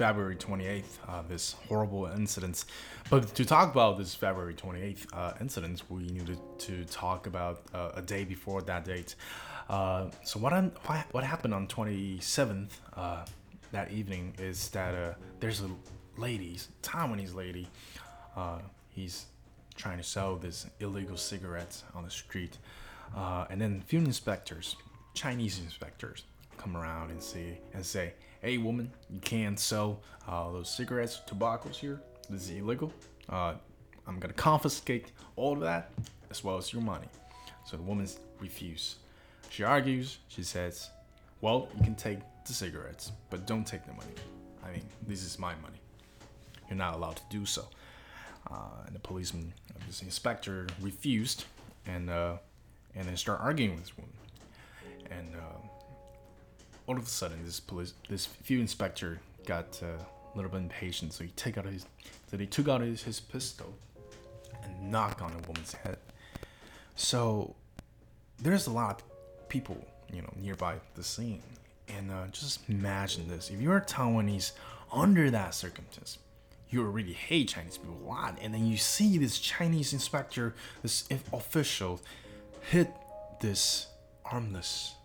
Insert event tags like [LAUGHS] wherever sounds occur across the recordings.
February 28th, uh, this horrible incident. But to talk about this February 28th uh, incident, we needed to talk about uh, a day before that date. Uh, so what, what happened on 27th uh, that evening is that uh, there's a lady, Taiwanese lady. he's trying to sell this illegal cigarettes on the street, and then few inspectors, Chinese inspectors, come around and see and say, "Hey, woman, you can't sell uh, those cigarettes, tobaccos here. This is illegal. Uh, I'm gonna confiscate all of that as well as your money." So the woman refuses. She argues. She says, "Well, you can take the cigarettes, but don't take the money. I mean, this is my money. You're not allowed to do so." Uh, and the policeman, this inspector, refused, and uh, and then start arguing with this woman. And uh, all of a sudden, this police, this field inspector got uh, a little bit impatient, so he took out his, so he took out his, his pistol and knocked on the woman's head. So there's a lot of people, you know, nearby the scene, and uh, just imagine this: if you're a Taiwanese under that circumstance, you already hate Chinese people a lot, and then you see this Chinese inspector, this official, hit this armless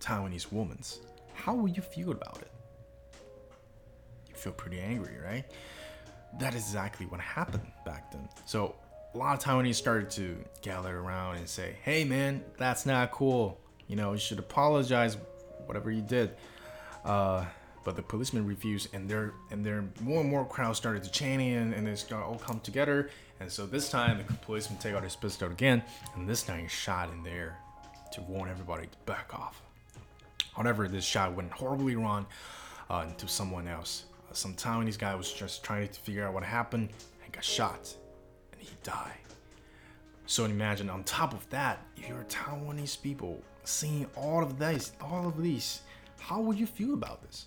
Taiwanese woman's, how will you feel about it? You feel pretty angry, right? That is exactly what happened back then. So a lot of Taiwanese started to gather around and say, "Hey, man, that's not cool. You know, you should apologize, whatever you did." Uh, but the policemen refused, and there and there more and more crowds started to chain in, and they start all come together. And so this time, the policeman take out his pistol again, and this time he shot in there to warn everybody to back off. However, this shot went horribly wrong uh, to someone else. Uh, some Taiwanese guy was just trying to figure out what happened and got shot, and he died. So imagine on top of that, if you're Taiwanese people seeing all of this, all of these, how would you feel about this?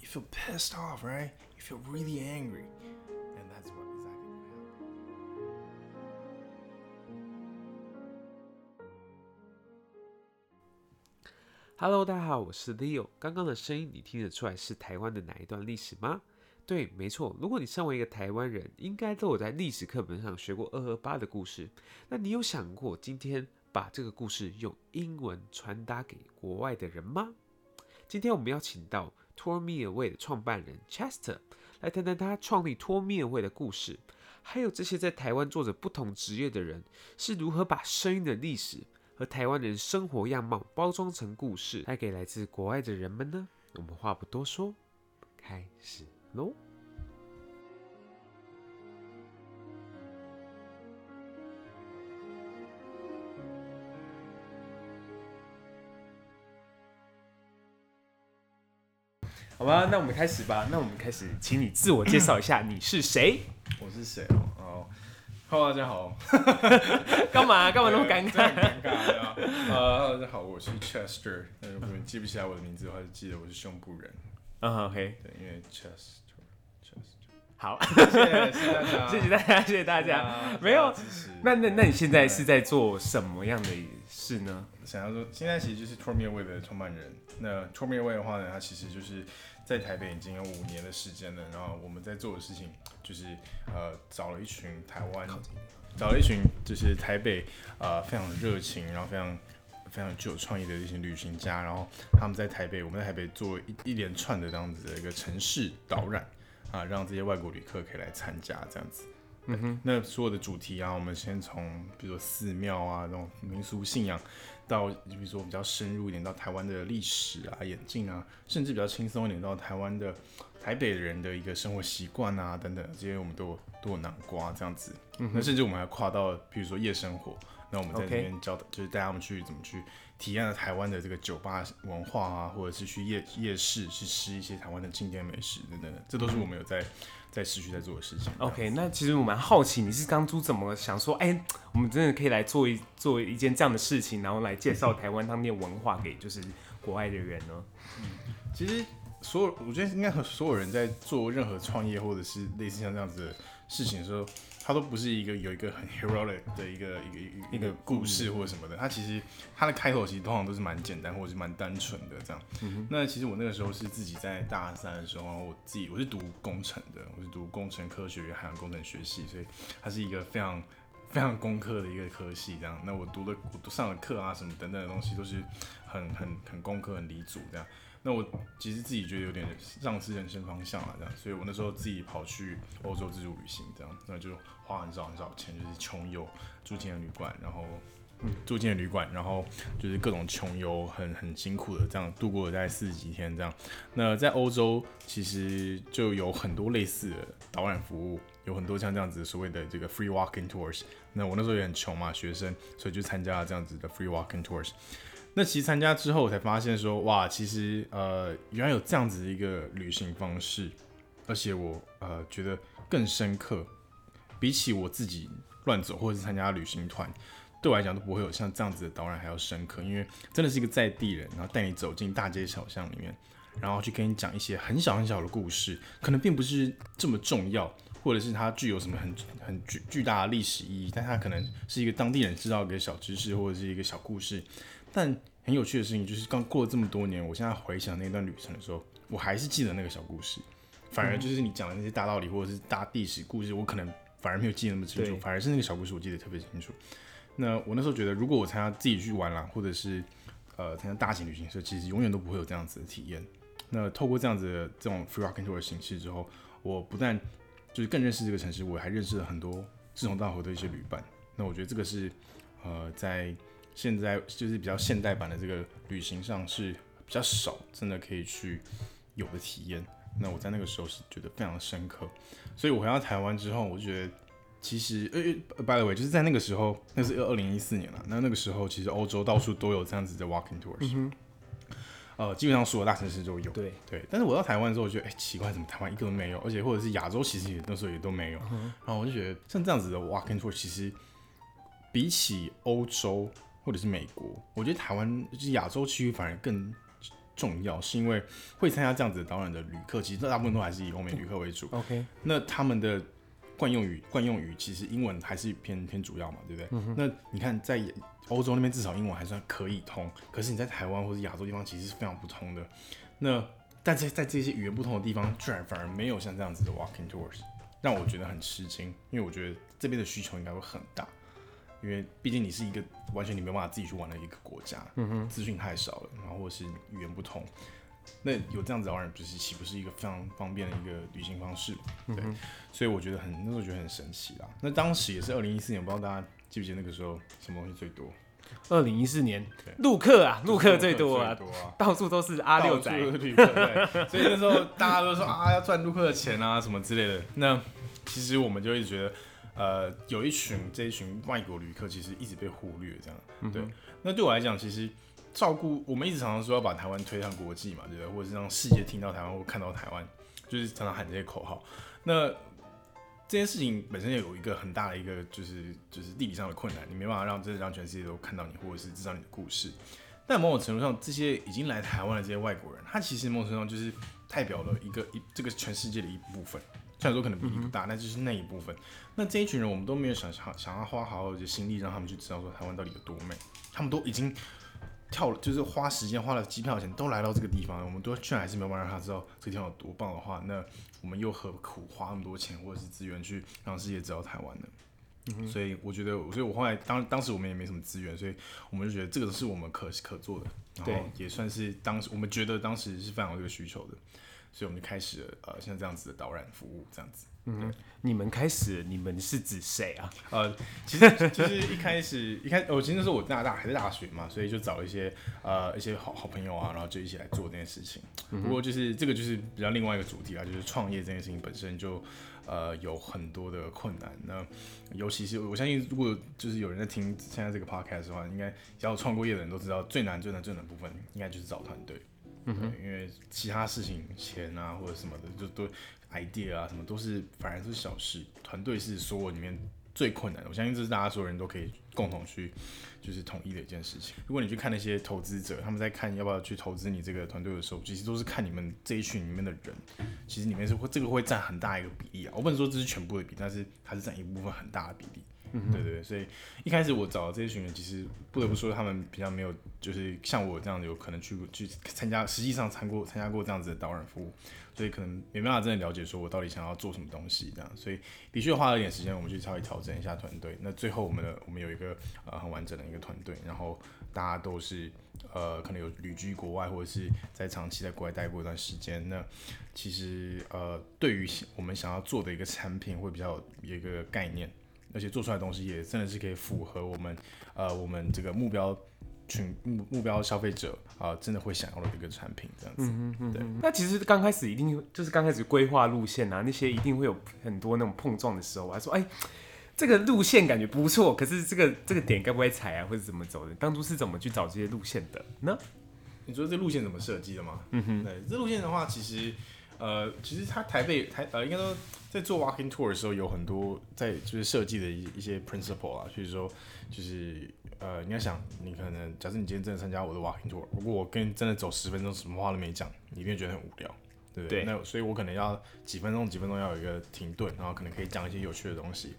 You feel pissed off, right? You feel really angry. 哈喽，大家好，我是 Leo。刚刚的声音，你听得出来是台湾的哪一段历史吗？对，没错。如果你身为一个台湾人，应该都有在历史课本上学过二二八的故事。那你有想过今天把这个故事用英文传达给国外的人吗？今天我们要请到 Tour Me Away 的创办人 Chester 来谈谈他创立 Tour Me Away 的故事，还有这些在台湾做着不同职业的人是如何把声音的历史。和台湾人生活样貌包装成故事，带给来自国外的人们呢？我们话不多说，开始喽！好吧，那我们开始吧。那我们开始，请你自我介绍一下，你是谁？我是谁哦？哦。Hello，大家好。[LAUGHS] 干嘛？干嘛那么尴尬？尴尬啊！呃，大家好，我是 Chester。那如果你记不起来我的名字的话，就记得我是胸部人。嗯，OK。对，因为 Chester，Chester。好，谢谢 [LAUGHS] 谢谢大家，谢谢大家。没有，那那那你现在是在做什么样的事呢？想要说，现在其实就是 Tour Me Away 的创办人。那 Tour Me Away 的话呢，它其实就是。在台北已经有五年的时间了，然后我们在做的事情就是，呃，找了一群台湾，找了一群就是台北，呃，非常热情，然后非常非常具有创意的一些旅行家，然后他们在台北，我们在台北做一一连串的这样子的一个城市导览，啊，让这些外国旅客可以来参加这样子。嗯哼，那所有的主题啊，我们先从比如说寺庙啊，那种民俗信仰。到，比如说比较深入一点，到台湾的历史啊、眼镜啊，甚至比较轻松一点，到台湾的台北人的一个生活习惯啊等等，这些我们都都有囊括这样子。嗯、那甚至我们还跨到，比如说夜生活，那我们在那边教.就是带他们去怎么去体验台湾的这个酒吧文化啊，或者是去夜夜市去吃一些台湾的经典美食等等，这都是我们有在。在持续在做的事情。OK，那其实我蛮好奇，你是当初怎么想说，哎、欸，我们真的可以来做一做一件这样的事情，然后来介绍台湾当地的文化给就是国外的人呢？嗯，其实所有，我觉得应该和所有人在做任何创业或者是类似像这样子的事情的时候，它都不是一个有一个很 heroic 的一个一个一个故事或者什么的。它其实它的开头其实通常都是蛮简单或者是蛮单纯的这样。嗯、那其实我那个时候是自己在大三的时候，我自己我是读工程的，我是读工程科学与海洋工程学系，所以它是一个非常 [LAUGHS] 非常工科的一个科系这样。那我读的我读上的课啊什么等等的东西都是很很很工科很离组这样。那我其实自己觉得有点丧失人生方向了，这样，所以我那时候自己跑去欧洲自助旅行，这样，那就花很少很少钱，就是穷游，住进了旅馆，然后住进了旅馆，然后就是各种穷游，很很辛苦的这样度过了大概四十几天这样。那在欧洲其实就有很多类似的导览服务，有很多像这样子所谓的这个 free walking tours。那我那时候也很穷嘛，学生，所以就参加了这样子的 free walking tours。那其实参加之后，我才发现说，哇，其实呃，原来有这样子的一个旅行方式，而且我呃觉得更深刻，比起我自己乱走或者是参加旅行团，对我来讲都不会有像这样子的导览还要深刻，因为真的是一个在地人，然后带你走进大街小巷里面，然后去跟你讲一些很小很小的故事，可能并不是这么重要，或者是它具有什么很很巨巨大的历史意义，但它可能是一个当地人知道一个小知识或者是一个小故事。但很有趣的事情就是，刚过了这么多年，我现在回想那段旅程的时候，我还是记得那个小故事。反而就是你讲的那些大道理或者是大历史故事，我可能反而没有记得那么清楚，反而是那个小故事我记得特别清楚。那我那时候觉得，如果我参加自己去玩啦，或者是呃参加大型旅行社，其实永远都不会有这样子的体验。那透过这样子的这种 free walking tour 的形式之后，我不但就是更认识这个城市，我还认识了很多志同道合的一些旅伴。那我觉得这个是呃在。现在就是比较现代版的这个旅行上是比较少，真的可以去有的体验。那我在那个时候是觉得非常深刻，所以我回到台湾之后，我觉得其实呃，by the way，就是在那个时候，那是二零一四年了。那那个时候其实欧洲到处都有这样子的 walking tours，呃，基本上所有大城市都有。对对。但是我到台湾之后，我觉得哎、欸，奇怪，怎么台湾一个都没有？而且或者是亚洲其实也那时候也都没有。嗯、然后我就觉得像这样子的 walking tour，其实比起欧洲。或者是美国，我觉得台湾就是亚洲区域反而更重要，是因为会参加这样子的导览的旅客，其实大部分都还是以欧美旅客为主。OK，那他们的惯用语惯用语其实英文还是偏偏主要嘛，对不对？嗯、那你看在欧洲那边至少英文还算可以通，可是你在台湾或者亚洲地方其实是非常不通的。那但是在这些语言不通的地方，居然反而没有像这样子的 walking tours，让我觉得很吃惊，因为我觉得这边的需求应该会很大。因为毕竟你是一个完全你没办法自己去玩的一个国家，嗯哼，资讯太少了，然后或者是语言不通，那有这样子的话，就是岂不是一个非常方便的一个旅行方式？对，嗯、所以我觉得很那时候觉得很神奇啦。那当时也是二零一四年，不知道大家记不记得那个时候什么东西最多？二零一四年，陆客啊，陆客最多啊，到处都是阿六仔，旅客，对，所以那时候大家都说啊，要赚陆客的钱啊，什么之类的。那其实我们就一直觉得。呃，有一群这一群外国旅客其实一直被忽略，这样对。那对我来讲，其实照顾我们一直常常说要把台湾推向国际嘛，对不对？或者是让世界听到台湾或看到台湾，就是常常喊这些口号。那这件事情本身也有一个很大的一个就是就是地理上的困难，你没办法让真的让全世界都看到你，或者是知道你的故事。但某种程度上，这些已经来台湾的这些外国人，他其实某种程度上就是代表了一个一这个全世界的一部分。虽然说可能比例不大，那就是那一部分。那这一群人，我们都没有想想想要花好好的心力让他们去知道说台湾到底有多美。他们都已经跳了，就是花时间花了机票钱都来到这个地方，我们都居然还是没有办法让他知道这个地方有多棒的话，那我们又何苦花那么多钱或者是资源去让世界知道台湾呢？嗯、所以我觉得，所以我后来当当时我们也没什么资源，所以我们就觉得这个是我们可可做的，然后也算是当时我们觉得当时是非常有这个需求的。所以我们就开始了呃，像这样子的导览服务，这样子。嗯，你们开始，你们是指谁啊？呃，其实 [LAUGHS] 其实一开始一开始，我其实那时候我大大还在大学嘛，所以就找一些呃一些好好朋友啊，然后就一起来做这件事情。嗯、不过就是这个就是比较另外一个主题啦，就是创业这件事情本身就呃有很多的困难。那尤其是我相信，如果就是有人在听现在这个 podcast 的话，应该只要创过业的人都知道，最难最难最难的部分应该就是找团队。嗯，因为其他事情钱啊或者什么的，就都 idea 啊什么都是反而是小事，团队是所有里面最困难的。我相信这是大家所有人都可以共同去就是统一的一件事情。如果你去看那些投资者，他们在看要不要去投资你这个团队的时候，其实都是看你们这一群里面的人，其实里面是会这个会占很大一个比例啊。我不能说这是全部的比例，但是它是占一部分很大的比例。嗯，对对对，所以一开始我找的这些群员，其实不得不说他们比较没有，就是像我这样有可能去去参加，实际上参过参加过这样子的导览服务，所以可能没办法真的了解说我到底想要做什么东西这样，所以的确花了一点时间，我们去稍微调整一下团队。那最后我们的我们有一个呃很完整的一个团队，然后大家都是呃可能有旅居国外或者是在长期在国外待过一段时间。那其实呃对于我们想要做的一个产品会比较有一个概念。而且做出来的东西也真的是可以符合我们，呃，我们这个目标群目目标消费者啊、呃，真的会想要的一个产品这样子。嗯嗯对。那其实刚开始一定就是刚开始规划路线啊，那些一定会有很多那种碰撞的时候，我还说，哎，这个路线感觉不错，可是这个这个点该不该踩啊，或者怎么走的？当初是怎么去找这些路线的呢？你说这路线怎么设计的吗？嗯哼。对，这路线的话，其实。呃，其实他台北台呃，应该说在做 walking tour 的时候，有很多在就是设计的一一些 principle 啊，所以说就是呃，你要想，你可能假设你今天真的参加我的 walking tour，如果我跟真的走十分钟，什么话都没讲，你一定觉得很无聊，对不对？对。那所以我可能要几分钟几分钟要有一个停顿，然后可能可以讲一些有趣的东西。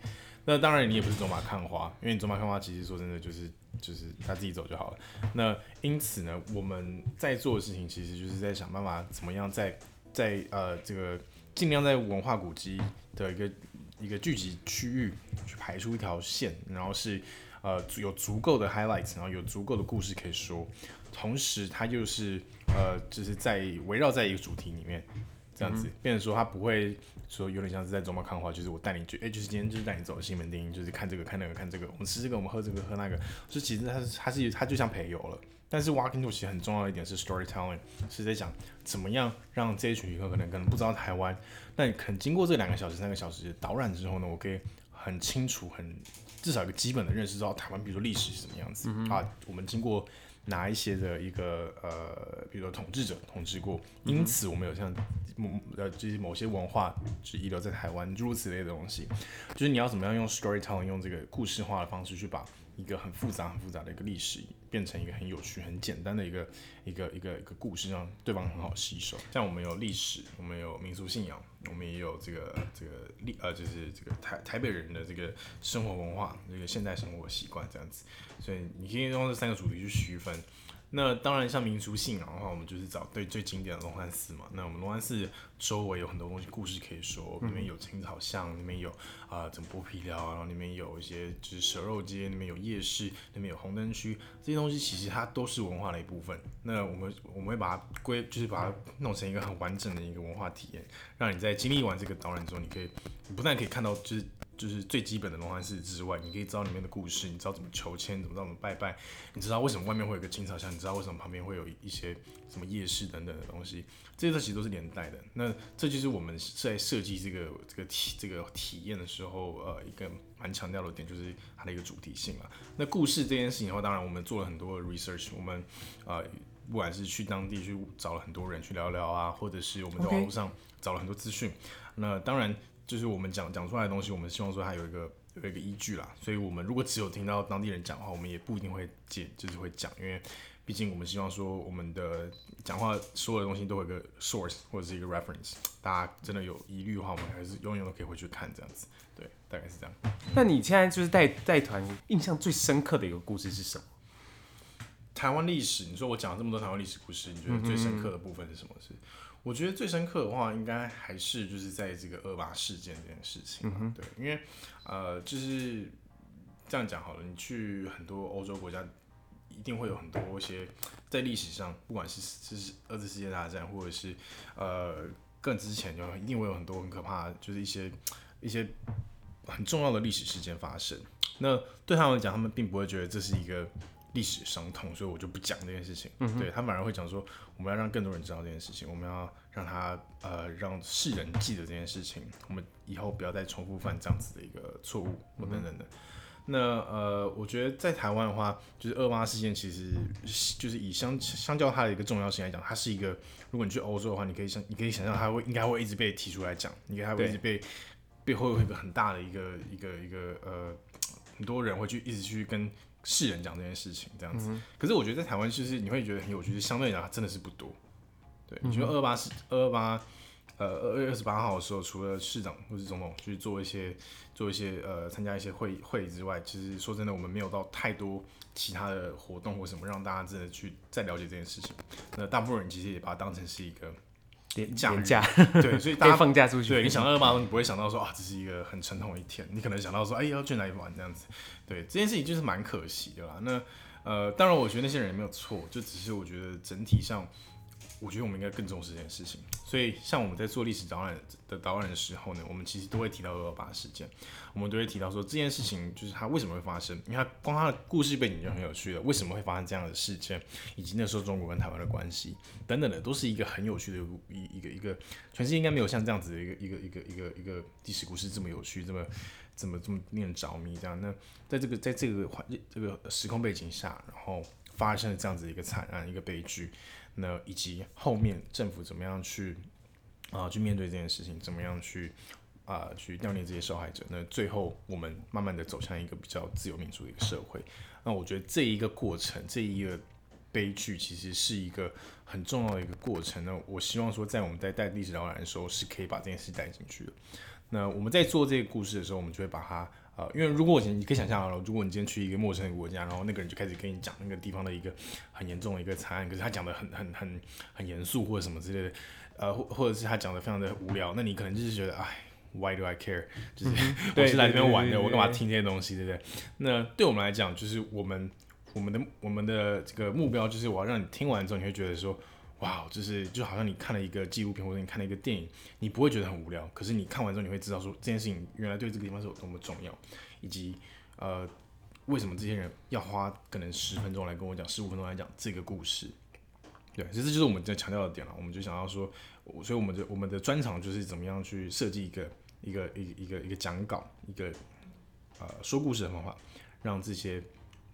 那当然你也不是走马看花，因为你走马看花，其实说真的就是就是他自己走就好了。那因此呢，我们在做的事情其实就是在想办法怎么样在在呃这个尽量在文化古迹的一个一个聚集区域去排出一条线，然后是呃有足够的 highlights，然后有足够的故事可以说，同时它又是呃就是在围绕在一个主题里面这样子，嗯、变成说它不会说有点像是在走马看花，就是我带你去，哎、欸，就是今天就是带你走西门町，就是看这个看那个看这个，我们吃这个我们喝这个喝那个，就其实它是它是它就像陪游了。但是 walking tour 其实很重要的一点是 storytelling，是在讲怎么样让这一群游客可能可能不知道台湾，那你可能经过这两个小时、三个小时导览之后呢，我可以很清楚、很至少一个基本的认识到台湾，比如说历史是什么样子、嗯、啊，我们经过哪一些的一个呃，比如说统治者统治过，因此我们有像某呃就是某些文化是遗留在台湾诸如此类的东西，就是你要怎么样用 storytelling 用这个故事化的方式去把。一个很复杂、很复杂的一个历史，变成一个很有趣、很简单的一个一个一个一个故事，让对方很好吸收。像我们有历史，我们有民俗信仰，我们也有这个这个历呃，就是这个台台北人的这个生活文化，这个现代生活习惯这样子。所以你可以用这三个主题去区分。那当然，像民俗信仰的话，我们就是找对最经典的龙安寺嘛。那我们龙安寺周围有很多东西，故事可以说，里面有青草巷，里面有啊，整剥皮寮，然后里面有一些就是蛇肉街，里面有夜市，里面有红灯区，这些东西其实它都是文化的一部分。那我们我们会把它归，就是把它弄成一个很完整的一个文化体验，让你在经历完这个导览之后，你可以，你不但可以看到就是。就是最基本的龙环寺之外，你可以知道里面的故事，你知道怎么求签，怎么知道怎么拜拜，你知道为什么外面会有个青草巷，你知道为什么旁边会有一些什么夜市等等的东西，这些其实都是连带的。那这就是我们在设计这个这个体这个体验的时候，呃，一个蛮强调的点，就是它的一个主题性啊。那故事这件事情的话，当然我们做了很多的 research，我们呃不管是去当地去找了很多人去聊聊啊，或者是我们在网络上找了很多资讯.那当然。就是我们讲讲出来的东西，我们希望说它有一个有一个依据啦。所以，我们如果只有听到当地人讲话，我们也不一定会解，就是会讲，因为毕竟我们希望说我们的讲话所有的东西都有一个 source 或者是一个 reference。大家真的有疑虑的话，我们还是永远都可以回去看这样子。对，大概是这样。那你现在就是带带团，印象最深刻的一个故事是什么？台湾历史，你说我讲了这么多台湾历史故事，你觉得最深刻的部分是什么？是？我觉得最深刻的话，应该还是就是在这个二八事件这件事情。嗯、对，因为呃，就是这样讲好了，你去很多欧洲国家，一定会有很多一些在历史上，不管是是二次世界大战，或者是呃更之前，就一定会有很多很可怕，就是一些一些很重要的历史事件发生。那对他们来讲，他们并不会觉得这是一个。历史伤痛，所以我就不讲这件事情。嗯、对他反而会讲说，我们要让更多人知道这件事情，我们要让他呃让世人记得这件事情，我们以后不要再重复犯这样子的一个错误或等等的。嗯、那呃，我觉得在台湾的话，就是二八事件，其实就是以相相较它的一个重要性来讲，它是一个，如果你去欧洲的话，你可以想，你可以想象它会应该会一直被提出来讲，应该还会一直被背后有一个很大的一个一个一个呃，很多人会去一直去跟世人讲这件事情这样子。嗯、可是我觉得在台湾，就是你会觉得很有趣，相对来讲真的是不多。对，你觉得二二八是二二八？呃，二月二十八号的时候，除了市长或是总统去做一些做一些呃参加一些会会议之外，其实说真的，我们没有到太多其他的活动或什么让大家真的去再了解这件事情。那大部分人其实也把它当成是一个连假连假，对，所以 [LAUGHS] 大家放假出去。对，你想到二二八，你不会想到说啊，这是一个很沉痛的一天，你可能想到说，哎，要去哪里玩这样子。对，这件事情就是蛮可惜的啦。那呃，当然，我觉得那些人也没有错，就只是我觉得整体上。我觉得我们应该更重视这件事情，所以像我们在做历史导览的导览的时候呢，我们其实都会提到二二八事件，我们都会提到说这件事情就是它为什么会发生，因为它光它的故事背景就很有趣了，为什么会发生这样的事件，以及那时候中国跟台湾的关系等等的，都是一个很有趣的一一个一个，全世界应该没有像这样子的一个一个一个一个一个历史故事这么有趣，这么这么这么令人着迷这样。那在这个在这个环这个时空背景下，然后发生了这样子一个惨案，一个悲剧。那以及后面政府怎么样去啊、去面对这件事情，怎么样去啊、去悼念这些受害者？那最后我们慢慢的走向一个比较自由民主的一个社会。那我觉得这一个过程，这一个悲剧，其实是一个很重要的一个过程。那我希望说，在我们在带历史导览的时候，是可以把这件事带进去的。那我们在做这个故事的时候，我们就会把它。呃，因为如果我你可以想象好了，如果你今天去一个陌生的国家，然后那个人就开始跟你讲那个地方的一个很严重的一个惨案，可是他讲的很很很很严肃或者什么之类的，呃，或或者是他讲的非常的无聊，那你可能就是觉得，哎，Why do I care？就是 [LAUGHS] 我是来这边玩的，我干嘛听这些东西，对不对？那对我们来讲，就是我们我们的我们的这个目标，就是我要让你听完之后，你会觉得说。哇，就是就好像你看了一个纪录片或者你看了一个电影，你不会觉得很无聊，可是你看完之后你会知道说这件事情原来对这个地方是有多么重要，以及呃为什么这些人要花可能十分钟来跟我讲，十五分钟来讲这个故事。对，其实这就是我们在强调的点了。我们就想要说，所以我们的我们的专长就是怎么样去设计一个一个一一个一个讲稿，一个呃说故事的方法，让这些。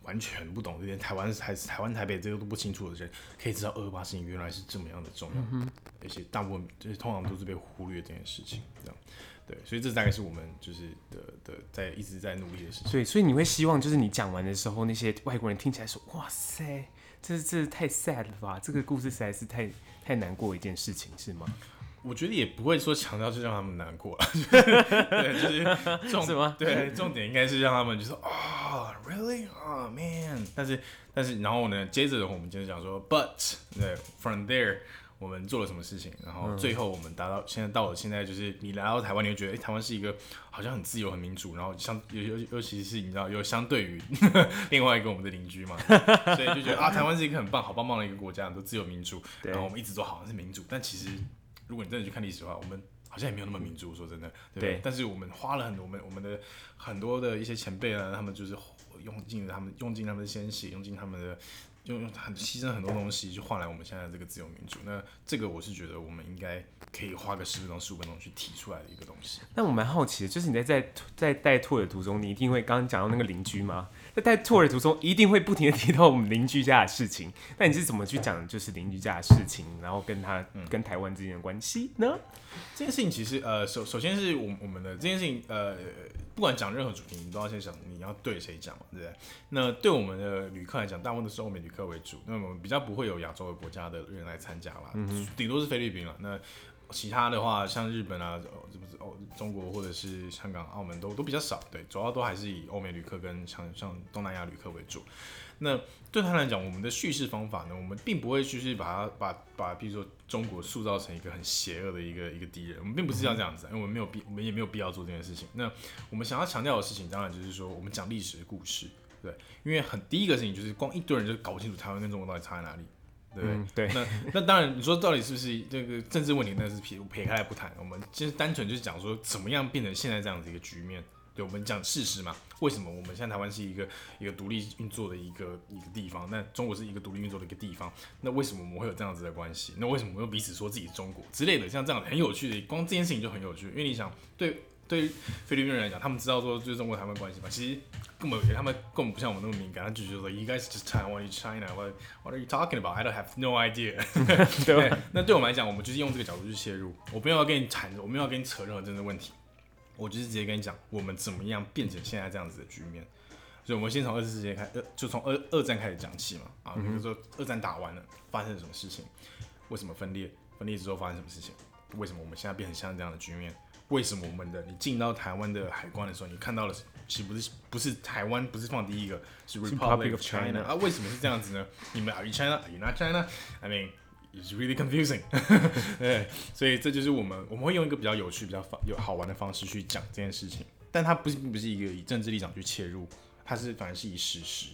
完全不懂，[LAUGHS] 连台湾是台台湾台北这个都不清楚的人，可以知道二二八事情原来是这么样的重要，嗯、而且大部分就是通常都是被忽略这件事情，这样，对，所以这大概是我们就是的的在一直在努力的事情。所以，所以你会希望就是你讲完的时候，那些外国人听起来说，哇塞，这这太 sad 了吧？这个故事实在是太太难过一件事情，是吗？我觉得也不会说强调是让他们难过了，[LAUGHS] 对，就是重 [LAUGHS] 什么？对，重点应该是让他们就说啊、oh,，really，oh man，但是但是然后呢，接着我们接着讲说，but，对，from there，我们做了什么事情？然后最后我们达到现在到了现在，就是你来到台湾，你会觉得，哎、欸，台湾是一个好像很自由、很民主，然后相尤尤尤其是你知道，又相对于 [LAUGHS] 另外一个我们的邻居嘛，所以就觉得啊，台湾是一个很棒、好棒棒的一个国家，都自由民主，然后我们一直都好像是民主，但其实。如果你真的去看历史的话，我们好像也没有那么民主，说真的，对，对。但是我们花了很多，我们我们的很多的一些前辈呢，他们就是用尽了他们用尽他们的鲜血，用尽他们的用用很牺牲很多东西，就换来我们现在这个自由民主。那这个我是觉得我们应该可以花个十分钟、十五分钟去提出来的一个东西。那我蛮好奇的，就是你在在在带 tour 的途中，你一定会刚刚讲到那个邻居吗？在带 tour 的途中，一定会不停的提到我们邻居家的事情。那你是怎么去讲，就是邻居家的事情，然后跟他、嗯、跟台湾之间的关系呢？这件事情其实，呃，首首先是我我们的这件事情，呃，不管讲任何主题，你都要先想你要对谁讲嘛，对不对？那对我们的旅客来讲，大部分都是欧美旅客为主，那我们比较不会有亚洲的国家的人来参加啦，顶、嗯、多是菲律宾了。那其他的话，像日本啊，哦这不是哦，中国或者是香港、澳门都都比较少，对，主要都还是以欧美旅客跟像像东南亚旅客为主。那对他来讲，我们的叙事方法呢，我们并不会就是把它把把，比如说中国塑造成一个很邪恶的一个一个敌人，我们并不是要这样子，因为我们没有必，我们也没有必要做这件事情。那我们想要强调的事情，当然就是说，我们讲历史故事，对，因为很第一个事情就是光一堆人就搞不清楚台湾跟中国到底差在哪里。对、嗯、对，那那当然，你说到底是不是这个政治问题？那是撇撇开来不谈。我们其实单纯就是讲说，怎么样变成现在这样子一个局面？对，我们讲事实嘛。为什么我们现在台湾是一个一个独立运作的一个一个地方？那中国是一个独立运作的一个地方。那为什么我们会有这样子的关系？那为什么我们又彼此说自己是中国之类的？像这样很有趣的，光这件事情就很有趣。因为你想，对对菲律宾人来讲，他们知道说就是中国台湾关系嘛，其实。根本他们根本不像我们那么敏感，他就觉得说，You guys just Taiwan, China, what what are you talking about? I don't have no idea [LAUGHS] 对。对，那对我们来讲，我们就是用这个角度去切入，我不要跟你谈，我没有要跟你扯任何政治问题。我就是直接跟你讲，我们怎么样变成现在这样子的局面。所以，我们先从二次世界开，呃，就从二二战开始讲起嘛。啊，比如说二战打完了，发生了什么事情？为什么分裂？分裂之后发生什么事情？为什么我们现在变成像这样的局面？为什么我们的你进到台湾的海关的时候，你看到了岂不是不是台湾，不是放第一个，是 Republic of China 啊？为什么是这样子呢？你们 Are you China? Are you not China?I mean. It's really confusing，[LAUGHS] 对，所以这就是我们我们会用一个比较有趣、比较方有好玩的方式去讲这件事情，但它不是并不是一个以政治立场去切入，它是反而是以史实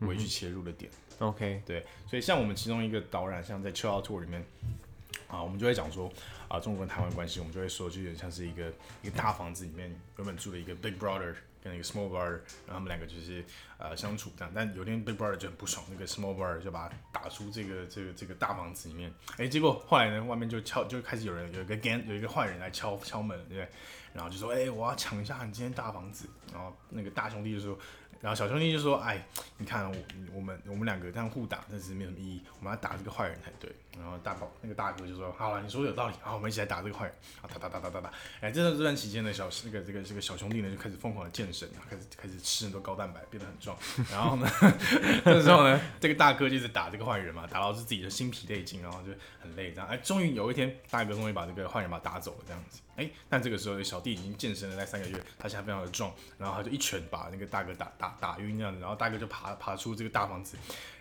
为去切入的点。嗯、OK，对，所以像我们其中一个导览，像在 Chill Out Tour 里面啊，我们就会讲说啊，中国跟台湾关系，我们就会说，就有点像是一个一个大房子里面原本住的一个 Big Brother。跟一个 small brother，然后他们两个就是呃相处这样，但有天 big brother 就很不爽，那个 small brother 就把他打出这个这个这个大房子里面，哎，结果后来呢，外面就敲就开始有人有一个 gang 有一个坏人来敲敲门，对不对？然后就说，哎，我要抢一下你今天大房子，然后那个大兄弟就说。然后小兄弟就说：“哎，你看我我们我们两个这样互打，但是没有什么意义。我们要打这个坏人才对。”然后大宝那个大哥就说：“好了，你说的有道理。好，我们一起来打这个坏人。”啊，打打打打打打。哎，这段这段期间呢，小那个这个这个小兄弟呢就开始疯狂的健身，开始开始吃很多高蛋白，变得很壮。然后呢，这时候呢，这个大哥就是打这个坏人嘛，打到是自己的心疲力尽，然后就很累这样。哎，终于有一天，大哥终于把这个坏人把打走了这样子。哎，但这个时候小弟已经健身了那三个月，他现在非常的壮，然后他就一拳把那个大哥打打打晕这样子，然后大哥就爬爬出这个大房子，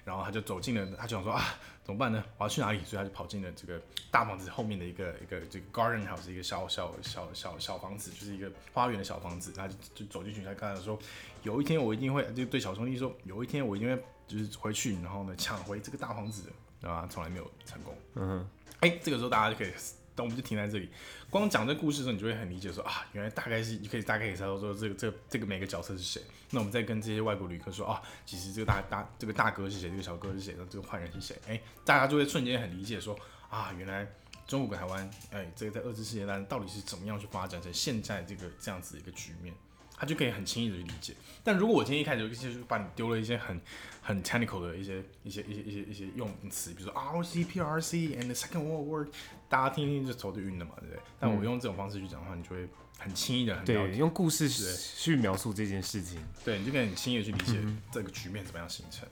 然后他就走进了，他就想说啊，怎么办呢？我要去哪里？所以他就跑进了这个大房子后面的一个一个这个 garden house 一个小小小小小房子，就是一个花园的小房子，他就就走进去，他刚才说，有一天我一定会，就对小兄弟说，有一天我一定会就是回去，然后呢抢回这个大房子，然后他从来没有成功。嗯哼，哎，这个时候大家就可以。但我们就停在这里，光讲这故事的时候，你就会很理解说啊，原来大概是你可以大概可以猜到说这个这个这个每个角色是谁。那我们再跟这些外国旅客说啊，其实这个大大这个大哥是谁，这个小哥是谁，那这个坏人是谁？哎，大家就会瞬间很理解说啊，原来中国跟台湾，哎，这个在二次世界大战到底是怎么样去发展成现在这个这样子一个局面。他就可以很轻易的去理解，但如果我今天一开始就就把你丢了一些很很 technical 的一些一些一些一些一些用词，比如说 ROC、PRC and the Second World War，大家听听就头就晕了嘛，对不对？但我用这种方式去讲的话，你就会很轻易的很了解，用故事去描述这件事情，对，你就可以很轻易的去理解这个局面怎么样形成。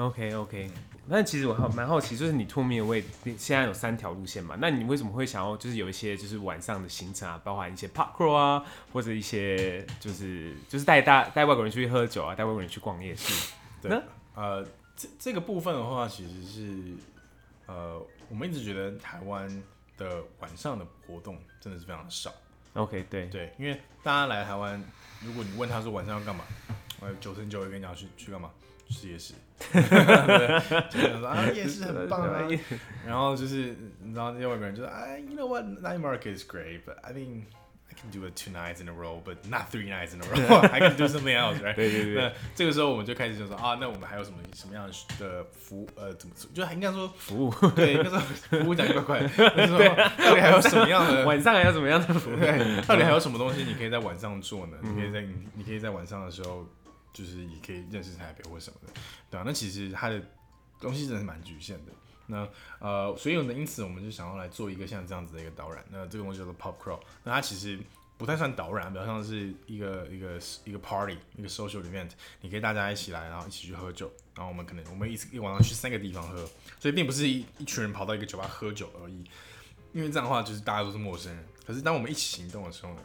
OK OK，那其实我好蛮好奇，就是你托米尔卫现在有三条路线嘛？那你为什么会想要就是有一些就是晚上的行程啊，包含一些 park crawl 啊，或者一些就是就是带大带外国人出去喝酒啊，带外国人去逛夜市？对，那呃，这这个部分的话，其实是呃，我们一直觉得台湾的晚上的活动真的是非常的少。OK，对对，因为大家来台湾，如果你问他说晚上要干嘛，呃，九成九会跟你讲去去干嘛？去夜市，[LAUGHS] 对，就说啊，夜市很棒啊。[LAUGHS] 然后就是，你知道那些外国人就说，哎，you know what, night market is great, but I mean, I can do it two nights in a row, but not three nights in a row. [LAUGHS] I can do something else, right? 对对对。那这个时候我们就开始就说啊，那我们还有什么什么样的服务？呃，怎么说？就应该说服务，对，应该说服务讲怪怪。就是说，到底还有什么样的？晚上还有什么样的服务？对，到底还有什么东西你可以在晚上做呢？你可以在你可以在晚上的时候。就是也可以认识台北或什么的，对啊，那其实它的东西真的是蛮局限的。那呃，所以呢，因此我们就想要来做一个像这样子的一个导览。那这个东西叫做 Pop Crow。那它其实不太算导览，比较像是一个一个一个 party，一个 social event。你可以大家一起来，然后一起去喝酒。然后我们可能我们一一晚上去三个地方喝，所以并不是一一群人跑到一个酒吧喝酒而已。因为这样的话，就是大家都是陌生人。可是当我们一起行动的时候呢，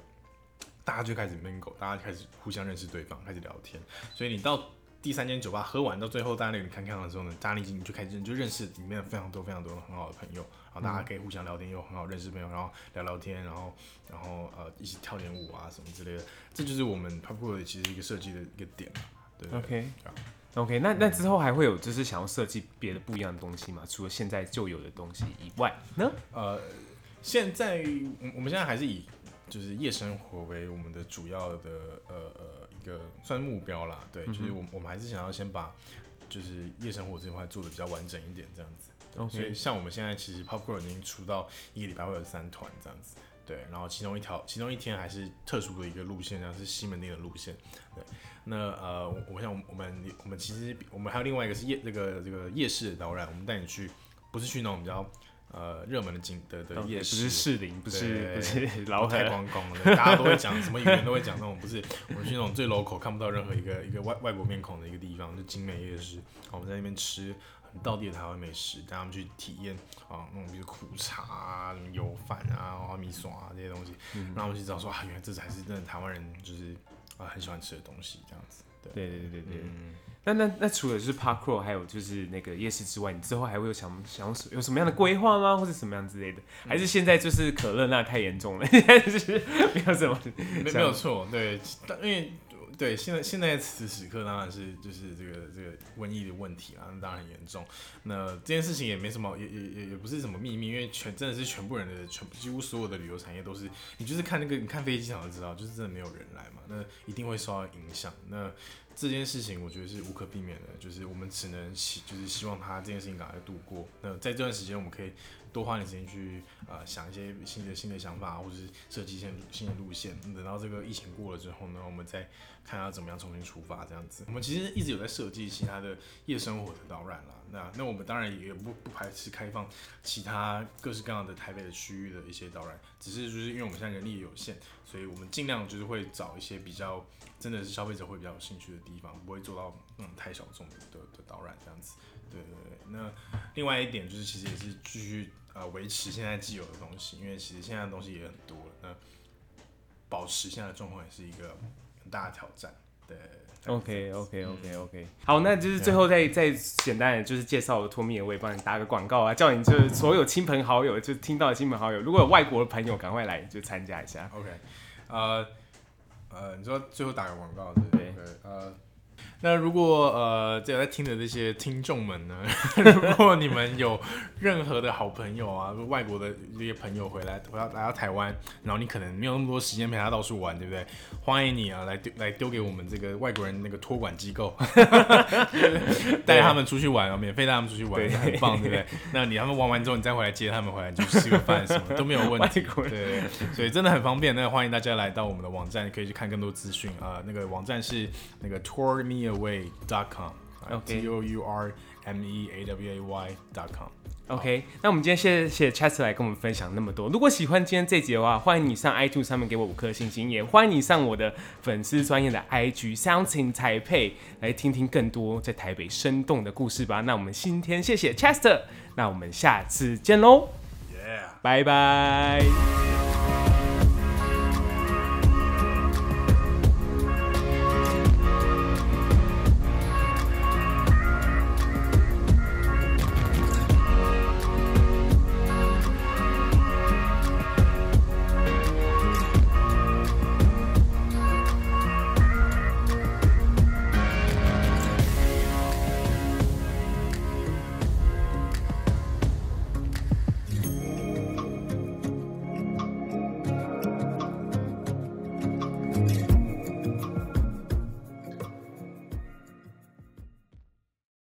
大家就开始 mingle，大家开始互相认识对方，开始聊天。所以你到第三间酒吧喝完，到最后大家那里看看的时候呢，大家已经就开始就认识里面非常多非常多很好的朋友，然后大家可以互相聊天，又很好认识朋友，然后聊聊天，然后然后呃一起跳点舞啊什么之类的。这就是我们 Pub Crawl 其实一个设计的一个点。对，对，OK，OK，、那那之后还会有就是想要设计别的不一样的东西吗？除了现在就有的东西以外呢？呃，现在我我们现在还是以。就是夜生活为我们的主要的呃呃一个算目标啦，对，就是我我们还是想要先把就是夜生活这块做的比较完整一点这样子。所以像我们现在其实 Crawl 已经出到一个礼拜会有三团这样子，对，然后其中一条其中一天还是特殊的一个路线，然后是西门町的路线，对。那呃，我想我们我们其实我们还有另外一个是夜那个这个夜市的导览，我们带你去不是去那种比较。呃热门的景的的夜市，不是士林，不是不是对老河太观光了，大家都会讲什么语言都会讲那种，不是我们去那种最 local 看不到任何一个一个外外国面孔的一个地方，就景美夜市，我们在那边吃很道地的台湾美食，带他们去体验啊那种比如苦茶啊、什么油饭啊、花米爽啊这些东西，让我们去知道说啊，原来这才是真的台湾人就是啊很喜欢吃的东西，这样子。对对对对对。嗯那那那除了就是 Park Row 还有就是那个夜市之外，你之后还会有想想有什么样的规划吗？或者什么样之类的？还是现在就是可乐那太严重了，[LAUGHS] 现在就是没有什么没没有错，对，但因为对现在现在此时此刻当然是就是这个这个瘟疫的问题啊，那当然很严重。那这件事情也没什么，也也也也不是什么秘密，因为全真的是全部人的全几乎所有的旅游产业都是，你就是看那个你看飞机场就知道，就是真的没有人来嘛，那一定会受到影响。那这件事情我觉得是无可避免的，就是我们只能希就是希望他这件事情赶快度过。那在这段时间，我们可以多花点时间去呃想一些新的新的想法，或者是设计一些新的路线。等到这个疫情过了之后呢，我们再看要怎么样重新出发这样子。我们其实一直有在设计其他的夜生活的导览啦。那那我们当然也不不排斥开放其他各式各样的台北的区域的一些导览，只是就是因为我们现在人力有限，所以我们尽量就是会找一些比较。真的是消费者会比较有兴趣的地方，不会做到那种太小众的的的导览这样子。对对对。那另外一点就是，其实也是继续呃维持现在既有的东西，因为其实现在的东西也很多了。那保持现在的状况也是一个很大的挑战。对。OK OK OK OK、嗯。好，那就是最后再再简单的就是介绍了托米，我也帮你打个广告啊，叫你就是所有亲朋好友就听到的亲朋好友，如果有外国的朋友，赶快来就参加一下。OK，呃。呃，你说最后打个广告，对不对？呃，那如果呃这有在听的这些听众们呢，[LAUGHS] 如果你们有任何的好朋友啊，外国的这些朋友回来，回到来到台湾，然后你可能没有那么多时间陪他到处玩，对不对？欢迎你啊，来丢来丢给我们这个外国人那个托管机构，带他们出去玩啊，免费带他们出去玩，很棒，对不对？那你他们玩完之后，你再回来接他们回来，就吃个饭什么都没有问题，[LAUGHS] 对，所以真的很方便。那欢迎大家来到我们的网站，可以去看更多资讯啊。那个网站是那个 tourmeaway.com，T O U R M E A W A Y.com。OK，那我们今天谢谢 Chester 来跟我们分享那么多。如果喜欢今天这集的话，欢迎你上 iTunes 上面给我五颗星星，也欢迎你上我的粉丝专业的 IG Sounds in Taipei 来听听更多在台北生动的故事吧。那我们今天谢谢 Chester，那我们下次见喽，耶，拜拜。